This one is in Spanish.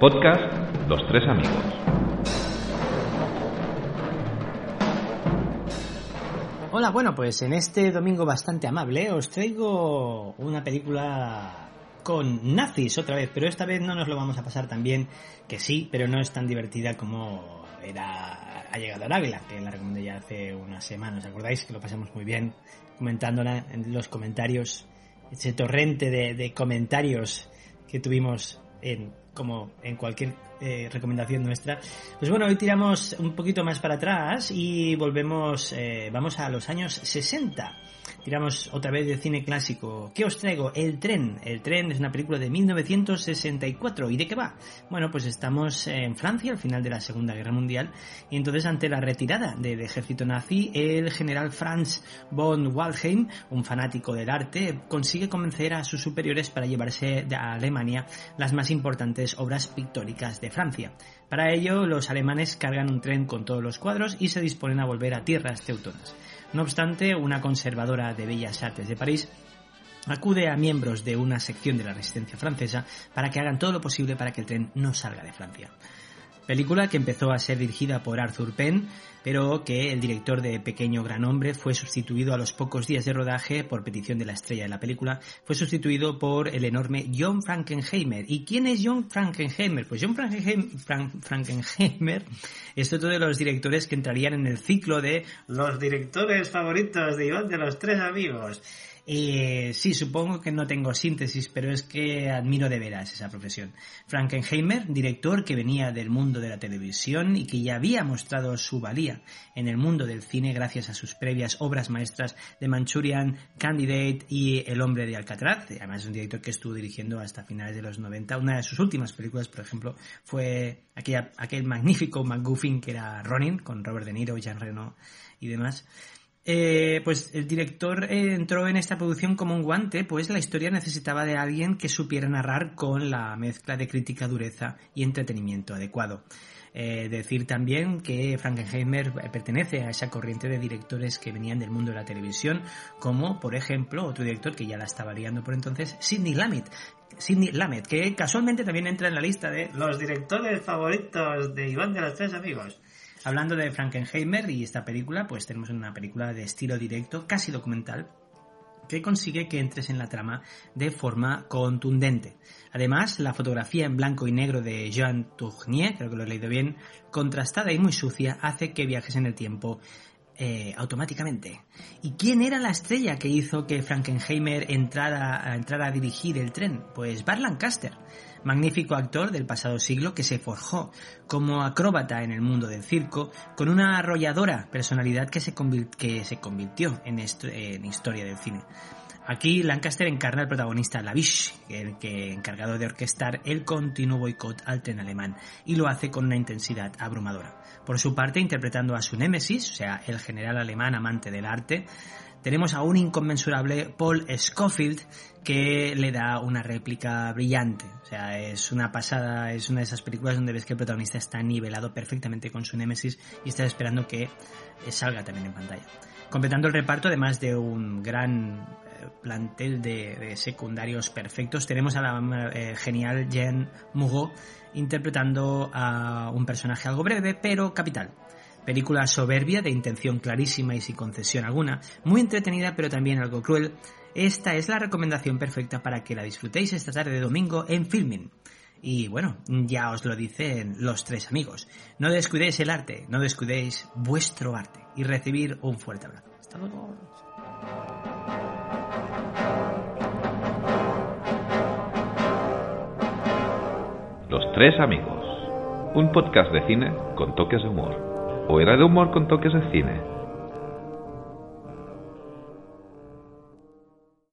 Podcast Los Tres Amigos. Hola, bueno, pues en este domingo bastante amable os traigo una película con nazis otra vez, pero esta vez no nos lo vamos a pasar tan bien, que sí, pero no es tan divertida como era Ha llegado al águila, que la recomendé ya hace unas semanas, ¿os acordáis? Que lo pasamos muy bien comentándola en los comentarios, ese torrente de, de comentarios que tuvimos en como en cualquier eh, recomendación nuestra. Pues bueno, hoy tiramos un poquito más para atrás y volvemos, eh, vamos a los años 60. Tiramos otra vez de cine clásico. ¿Qué os traigo? El tren. El tren es una película de 1964. ¿Y de qué va? Bueno, pues estamos en Francia al final de la Segunda Guerra Mundial y entonces ante la retirada del ejército nazi, el general Franz von Waldheim, un fanático del arte, consigue convencer a sus superiores para llevarse a Alemania las más importantes obras pictóricas de Francia. Para ello, los alemanes cargan un tren con todos los cuadros y se disponen a volver a tierras teutonas. No obstante, una conservadora de Bellas Artes de París acude a miembros de una sección de la resistencia francesa para que hagan todo lo posible para que el tren no salga de Francia. Película que empezó a ser dirigida por Arthur Penn, pero que el director de Pequeño Gran Hombre fue sustituido a los pocos días de rodaje por petición de la estrella de la película, fue sustituido por el enorme John Frankenheimer. ¿Y quién es John Frankenheimer? Pues John Frankenheimer es otro de los directores que entrarían en el ciclo de los directores favoritos de Iván de los Tres Amigos. Eh, sí, supongo que no tengo síntesis, pero es que admiro de veras esa profesión. Frankenheimer, director que venía del mundo de la televisión y que ya había mostrado su valía en el mundo del cine gracias a sus previas obras maestras de Manchurian Candidate y El hombre de Alcatraz. Además es un director que estuvo dirigiendo hasta finales de los 90. Una de sus últimas películas, por ejemplo, fue aquella, aquel magnífico McGuffin que era Ronin, con Robert De Niro, Jean Reno y demás. Eh, pues el director eh, entró en esta producción como un guante, pues la historia necesitaba de alguien que supiera narrar con la mezcla de crítica, dureza y entretenimiento adecuado. Eh, decir también que Frankenheimer pertenece a esa corriente de directores que venían del mundo de la televisión, como por ejemplo otro director que ya la estaba liando por entonces, Sidney Lamet, Sidney Lamet, que casualmente también entra en la lista de los directores favoritos de Iván de los Tres Amigos. Hablando de Frankenheimer y esta película, pues tenemos una película de estilo directo, casi documental, que consigue que entres en la trama de forma contundente. Además, la fotografía en blanco y negro de Jean Tournier, creo que lo he leído bien, contrastada y muy sucia, hace que viajes en el tiempo eh, automáticamente. ¿Y quién era la estrella que hizo que Frankenheimer entrara, entrara a dirigir el tren? Pues Bart Lancaster, magnífico actor del pasado siglo que se forjó como acróbata en el mundo del circo, con una arrolladora personalidad que se, convirtió en, en historia del cine. Aquí Lancaster encarna al protagonista Lavish, el que encargado de orquestar el continuo boicot al tren alemán, y lo hace con una intensidad abrumadora. Por su parte, interpretando a su némesis, o sea, el general alemán amante del arte, tenemos a un inconmensurable Paul Scofield que le da una réplica brillante. O sea, es una pasada, es una de esas películas donde ves que el protagonista está nivelado perfectamente con su némesis y está esperando que salga también en pantalla. Completando el reparto, además de un gran plantel de, secundarios perfectos. Tenemos a la eh, genial Jean Mugo interpretando a un personaje algo breve, pero capital. Película soberbia, de intención clarísima y sin concesión alguna, muy entretenida pero también algo cruel. Esta es la recomendación perfecta para que la disfrutéis esta tarde de domingo en Filming. Y bueno, ya os lo dicen los tres amigos. No descuidéis el arte, no descuidéis vuestro arte y recibir un fuerte abrazo. Hasta luego. Los Tres Amigos, un podcast de cine con toques de humor. ¿O era de humor con toques de cine?